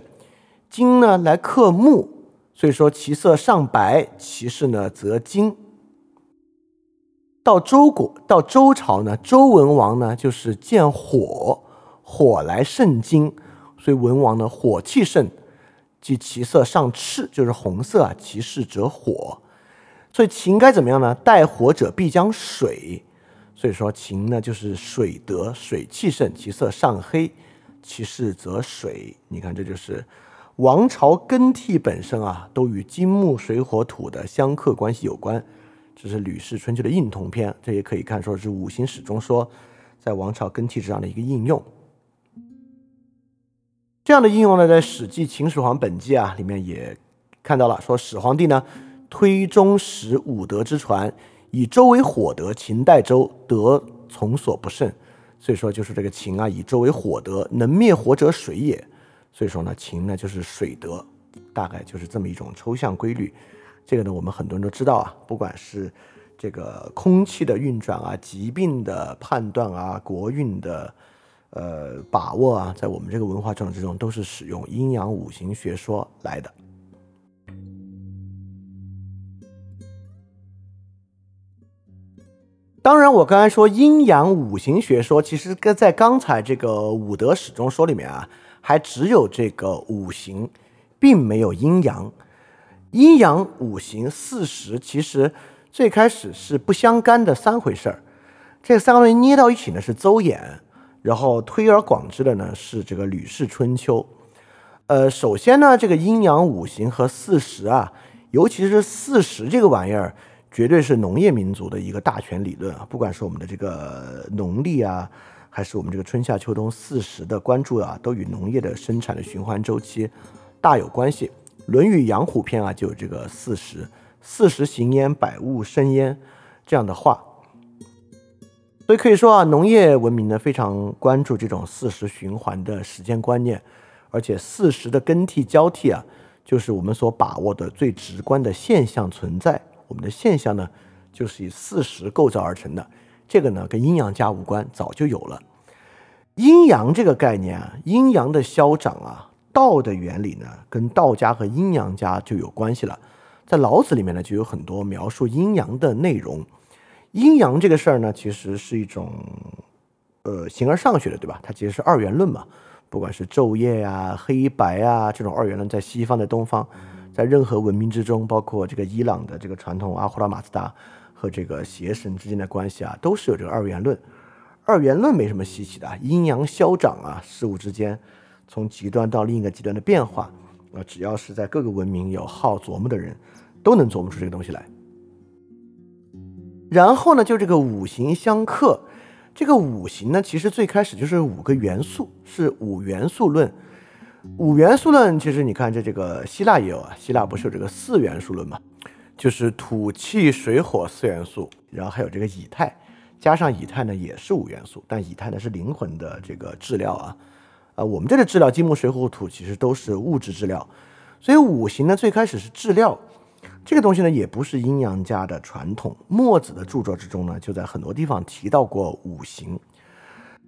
金呢来克木，所以说其色上白，其势呢则金。到周国，到周朝呢，周文王呢就是见火，火来胜金，所以文王呢火气盛，即其色上赤，就是红色啊，其势则火。所以秦该怎么样呢？带火者必将水，所以说秦呢就是水德，水气盛，其色上黑，其势则水。你看，这就是王朝更替本身啊，都与金木水火土的相克关系有关。这是《吕氏春秋》的应同篇，这也可以看说是五行始终说在王朝更替之上的一个应用。这样的应用呢，在《史记·秦始皇本纪》啊里面也看到了，说始皇帝呢推中始五德之传，以周为火德，秦代周，德从所不胜。所以说就是这个秦啊，以周为火德，能灭火者水也。所以说呢，情呢就是水德，大概就是这么一种抽象规律。这个呢，我们很多人都知道啊，不管是这个空气的运转啊、疾病的判断啊、国运的呃把握啊，在我们这个文化传统之中，都是使用阴阳五行学说来的。当然，我刚才说阴阳五行学说，其实跟在刚才这个五德始终说里面啊，还只有这个五行，并没有阴阳。阴阳五行四时其实最开始是不相干的三回事儿，这三个东西捏到一起呢是邹衍，然后推而广之的呢是这个吕氏春秋。呃，首先呢，这个阴阳五行和四时啊，尤其是四时这个玩意儿，绝对是农业民族的一个大权理论啊。不管是我们的这个农历啊，还是我们这个春夏秋冬四时的关注啊，都与农业的生产的循环周期大有关系。《论语养虎篇》啊，就有这个“四时，四时行焉，百物生焉”这样的话。所以可以说啊，农业文明呢非常关注这种四时循环的时间观念，而且四时的更替交替啊，就是我们所把握的最直观的现象存在。我们的现象呢，就是以四时构造而成的。这个呢，跟阴阳家无关，早就有了。阴阳这个概念啊，阴阳的消长啊。道的原理呢，跟道家和阴阳家就有关系了。在老子里面呢，就有很多描述阴阳的内容。阴阳这个事儿呢，其实是一种呃形而上学的，对吧？它其实是二元论嘛。不管是昼夜啊、黑白啊这种二元论，在西方、在东方，在任何文明之中，包括这个伊朗的这个传统阿胡拉马自达和这个邪神之间的关系啊，都是有这个二元论。二元论没什么稀奇的，阴阳消长啊，事物之间。从极端到另一个极端的变化，啊，只要是在各个文明有好琢磨的人，都能琢磨出这个东西来。然后呢，就这个五行相克，这个五行呢，其实最开始就是五个元素，是五元素论。五元素论其实你看，这这个希腊也有啊，希腊不是有这个四元素论嘛，就是土气水火四元素，然后还有这个以太，加上以太呢也是五元素，但以太呢是灵魂的这个质料啊。啊，我们这里质料金木水火土其实都是物质质料，所以五行呢最开始是质料，这个东西呢也不是阴阳家的传统。墨子的著作之中呢就在很多地方提到过五行，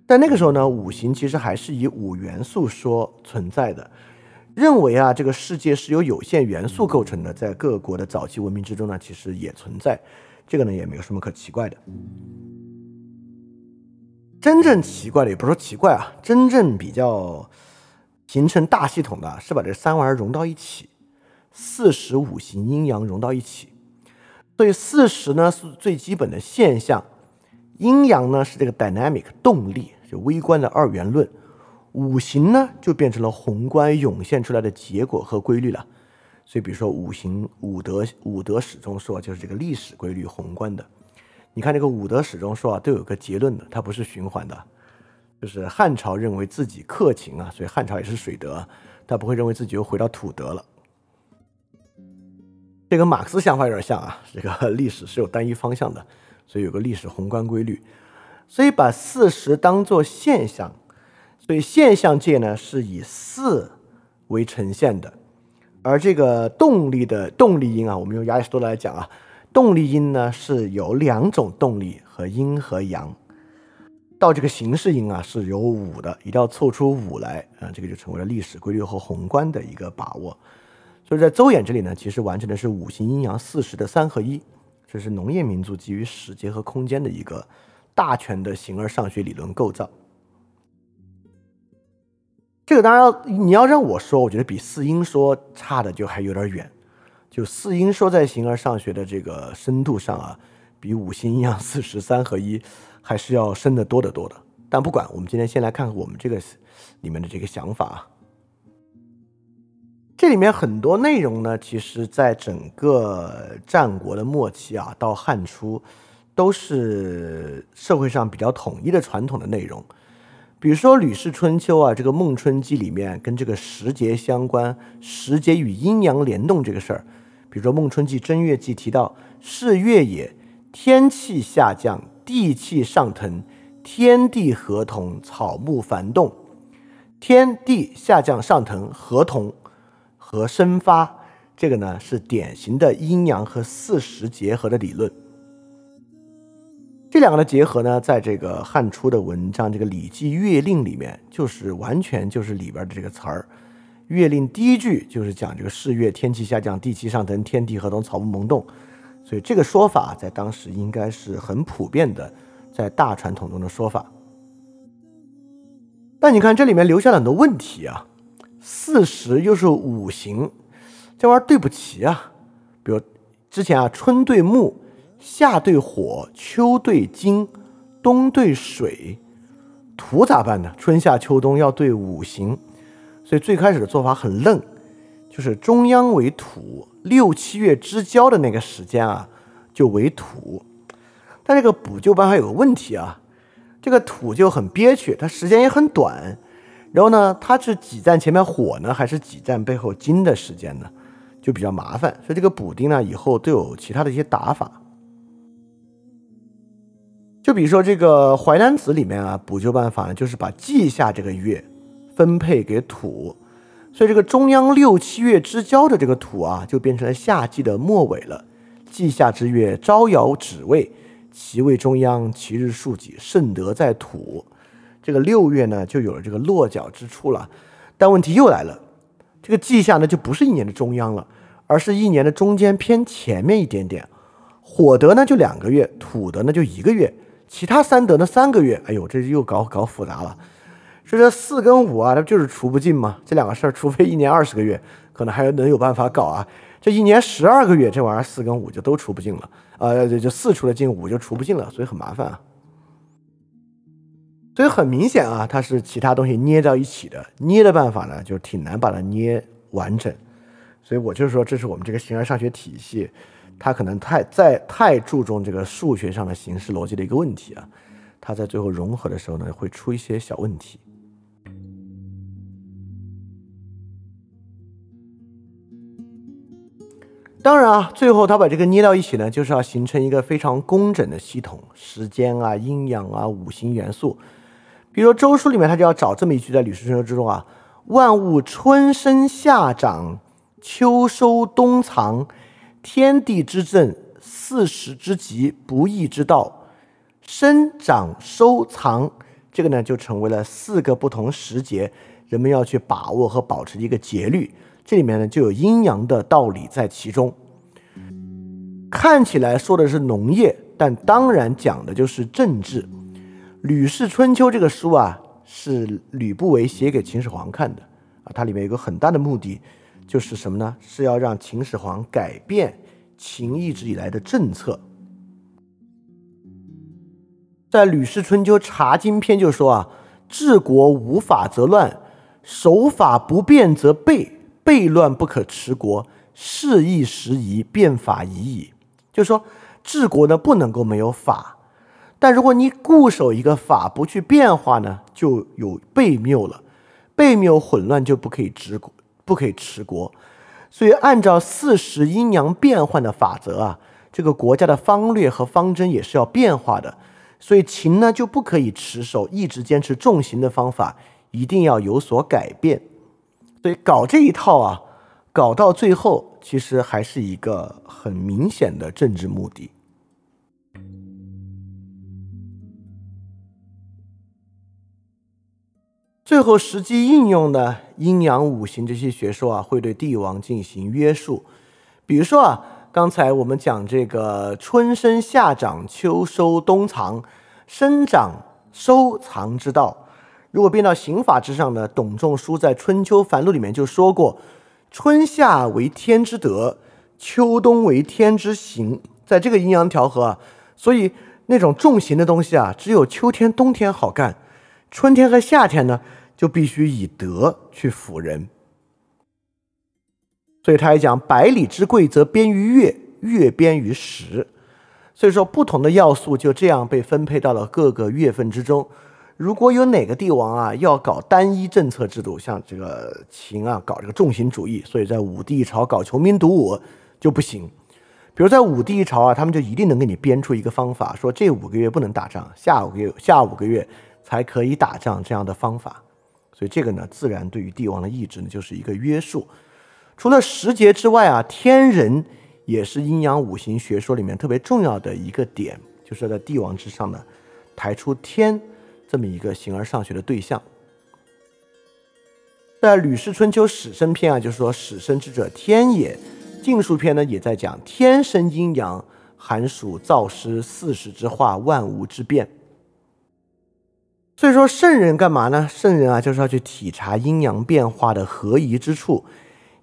但那个时候呢五行其实还是以五元素说存在的，认为啊这个世界是由有限元素构成的，在各国的早期文明之中呢其实也存在，这个呢也没有什么可奇怪的。真正奇怪的也不是说奇怪啊，真正比较形成大系统的是把这三玩意儿融到一起，四时五行阴阳融到一起。所以四时呢是最基本的现象，阴阳呢是这个 dynamic 动力，就微观的二元论，五行呢就变成了宏观涌现出来的结果和规律了。所以比如说五行五德五德始终说就是这个历史规律宏观的。你看这个五德始终说啊，都有个结论的，它不是循环的。就是汉朝认为自己克勤啊，所以汉朝也是水德，他不会认为自己又回到土德了。这跟马克思想法有点像啊，这个历史是有单一方向的，所以有个历史宏观规律。所以把四时当做现象，所以现象界呢是以四为呈现的，而这个动力的动力因啊，我们用亚里士多德来讲啊。动力因呢是有两种动力和阴和阳，到这个形式因啊是有五的，一定要凑出五来啊，这个就成为了历史规律和宏观的一个把握。所以在邹衍这里呢，其实完成的是五行阴阳四时的三合一，这是农业民族基于时节和空间的一个大全的形而上学理论构造。这个当然你要让我说，我觉得比四音说差的就还有点远。就四音说在形而上学的这个深度上啊，比五行阴阳四时三合一还是要深得多得多的。但不管，我们今天先来看看我们这个里面的这个想法啊。这里面很多内容呢，其实在整个战国的末期啊，到汉初，都是社会上比较统一的传统的内容。比如说《吕氏春秋》啊，这个《孟春记》里面跟这个时节相关，时节与阴阳联动这个事儿。比如说《孟春记正月记》提到：“是月也，天气下降，地气上腾，天地合同，草木繁动。天地下降上腾，合同和生发，这个呢是典型的阴阳和四时结合的理论。”这两个的结合呢，在这个汉初的文章，这个《礼记月令》里面，就是完全就是里边的这个词儿。月令第一句就是讲这个四月天气下降，地气上腾，天地合同，草木萌动。所以这个说法在当时应该是很普遍的，在大传统中的说法。但你看这里面留下了很多问题啊，四时又是五行，这玩意儿对不齐啊。比如之前啊，春对木。夏对火，秋对金，冬对水，土咋办呢？春夏秋冬要对五行，所以最开始的做法很愣，就是中央为土，六七月之交的那个时间啊，就为土。但这个补救办法有个问题啊，这个土就很憋屈，它时间也很短，然后呢，它是挤占前面火呢，还是挤占背后金的时间呢？就比较麻烦。所以这个补丁呢，以后都有其他的一些打法。就比如说这个《淮南子》里面啊，补救办法呢，就是把季夏这个月分配给土，所以这个中央六七月之交的这个土啊，就变成了夏季的末尾了。季夏之月，招摇止位，其位中央，其日数几，甚得在土。这个六月呢，就有了这个落脚之处了。但问题又来了，这个季夏呢，就不是一年的中央了，而是一年的中间偏前面一点点。火德呢就两个月，土德呢就一个月。其他三德呢？三个月，哎呦，这又搞搞复杂了。所以说四跟五啊，它不就是除不尽嘛。这两个事儿，除非一年二十个月，可能还能有办法搞啊。这一年十二个月，这玩意儿四跟五就都除不尽了。呃，就四除了尽，五就除不尽了，所以很麻烦啊。所以很明显啊，它是其他东西捏到一起的，捏的办法呢，就挺难把它捏完整。所以我就是说，这是我们这个形而上学体系。他可能太在太注重这个数学上的形式逻辑的一个问题啊，他在最后融合的时候呢，会出一些小问题。当然啊，最后他把这个捏到一起呢，就是要形成一个非常工整的系统，时间啊、阴阳啊、五行元素。比如《周书》里面，他就要找这么一句，在《吕氏春秋》之中啊：“万物春生夏长，秋收冬藏。”天地之正，四时之极，不义之道，生长收藏，这个呢就成为了四个不同时节，人们要去把握和保持一个节律。这里面呢就有阴阳的道理在其中。看起来说的是农业，但当然讲的就是政治。《吕氏春秋》这个书啊，是吕不韦写给秦始皇看的啊，它里面有个很大的目的。就是什么呢？是要让秦始皇改变秦一直以来的政策。在《吕氏春秋·察经篇》就说啊：“治国无法则乱，守法不变则悖，悖乱不可持国。事易时移，变法已矣。”就是说治国呢不能够没有法，但如果你固守一个法不去变化呢，就有悖谬了，悖谬混乱就不可以治国。不可以持国，所以按照四时阴阳变换的法则啊，这个国家的方略和方针也是要变化的。所以秦呢就不可以持守一直坚持重刑的方法，一定要有所改变。所以搞这一套啊，搞到最后其实还是一个很明显的政治目的。最后实际应用的阴阳五行这些学说啊，会对帝王进行约束。比如说啊，刚才我们讲这个春生夏长秋收冬藏，生长收藏之道。如果变到刑法之上呢，董仲舒在《春秋繁露》里面就说过：“春夏为天之德，秋冬为天之行。”在这个阴阳调和啊，所以那种重刑的东西啊，只有秋天、冬天好干。春天和夏天呢，就必须以德去辅人。所以他还讲百里之贵则编于月，月编于时。所以说，不同的要素就这样被分配到了各个月份之中。如果有哪个帝王啊要搞单一政策制度，像这个秦啊搞这个重型主义，所以在武帝朝搞穷兵黩武就不行。比如在武帝朝啊，他们就一定能给你编出一个方法，说这五个月不能打仗，下五个月下五个月才可以打仗这样的方法。所以这个呢，自然对于帝王的意志呢就是一个约束。除了时节之外啊，天人。也是阴阳五行学说里面特别重要的一个点，就是在帝王之上呢，抬出天这么一个形而上学的对象。在《吕氏春秋·始生篇》啊，就是说“始生之者，天也”。《晋书》篇呢，也在讲“天生阴阳，寒暑燥湿，四时之化，万物之变”。所以说，圣人干嘛呢？圣人啊，就是要去体察阴阳变化的合宜之处，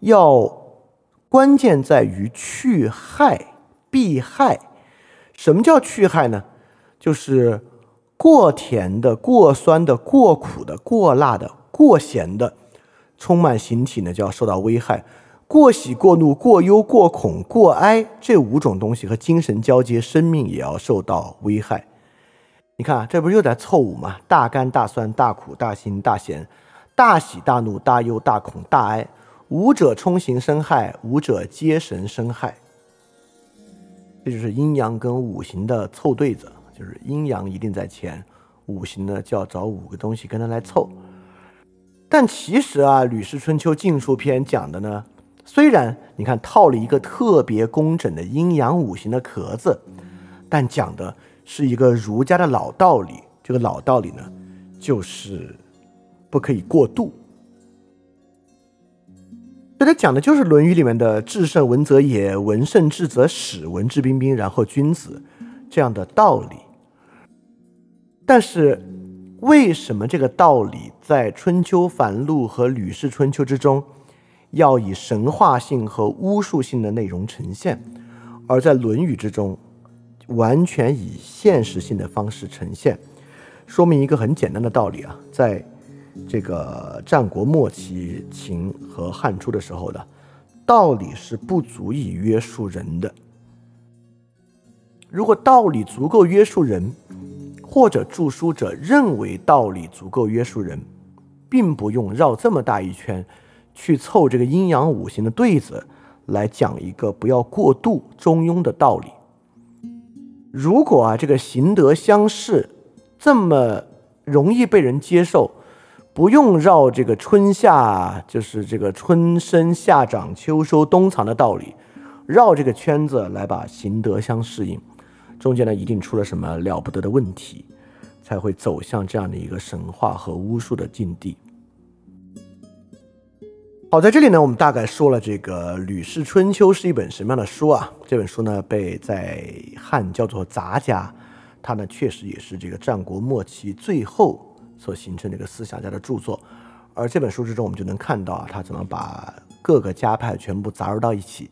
要。关键在于去害、避害。什么叫去害呢？就是过甜的、过酸的、过苦的、过辣的、过咸的，充满形体呢，就要受到危害。过喜、过怒、过忧、过恐、过哀，这五种东西和精神交接，生命也要受到危害。你看，这不是又在凑五吗？大甘、大酸、大苦、大辛、大咸、大喜、大怒、大忧、大恐、大哀。五者冲行生害，五者皆神生害。这就是阴阳跟五行的凑对子，就是阴阳一定在前，五行呢就要找五个东西跟它来凑。但其实啊，《吕氏春秋·晋书篇》讲的呢，虽然你看套了一个特别工整的阴阳五行的壳子，但讲的是一个儒家的老道理。这个老道理呢，就是不可以过度。这里讲的就是《论语》里面的“至圣文则也，文圣至则始，文质彬彬，然后君子”这样的道理。但是，为什么这个道理在《春秋繁露》和《吕氏春秋》之中要以神话性和巫术性的内容呈现，而在《论语》之中完全以现实性的方式呈现？说明一个很简单的道理啊，在。这个战国末期秦和汉初的时候的道理是不足以约束人的。如果道理足够约束人，或者著书者认为道理足够约束人，并不用绕这么大一圈去凑这个阴阳五行的对子来讲一个不要过度中庸的道理。如果啊这个行德相适这么容易被人接受。不用绕这个春夏，就是这个春生夏长秋收冬藏的道理，绕这个圈子来把行德相适应，中间呢一定出了什么了不得的问题，才会走向这样的一个神话和巫术的境地。好，在这里呢，我们大概说了这个《吕氏春秋》是一本什么样的书啊？这本书呢被在汉叫做杂家，它呢确实也是这个战国末期最后。所形成的一个思想家的著作，而这本书之中，我们就能看到啊，他怎么把各个家派全部杂糅到一起，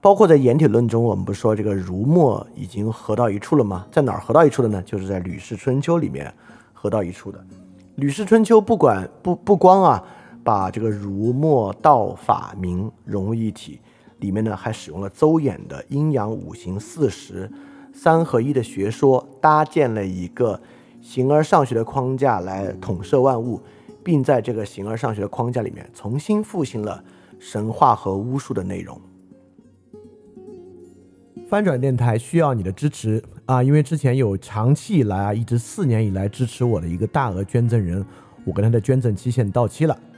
包括在《颜体论》中，我们不说这个儒墨已经合到一处了吗？在哪儿合到一处的呢？就是在《吕氏春秋》里面合到一处的。《吕氏春秋》不管不不光啊，把这个儒墨道法明融为一体，里面呢还使用了邹衍的阴阳五行四时三合一的学说，搭建了一个。形而上学的框架来统摄万物，并在这个形而上学的框架里面重新复兴了神话和巫术的内容。翻转电台需要你的支持啊！因为之前有长期以来啊，一直四年以来支持我的一个大额捐赠人，我跟他的捐赠期限到期了，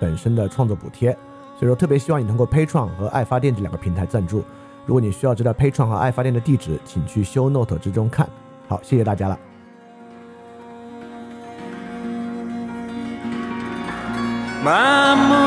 本身的创作补贴。所以说，特别希望你通过 p a t r o n 和爱发电这两个平台赞助。如果你需要知道 p a t r o n 和爱发电的地址，请去修 Note 之中看。好，谢谢大家了。Mamu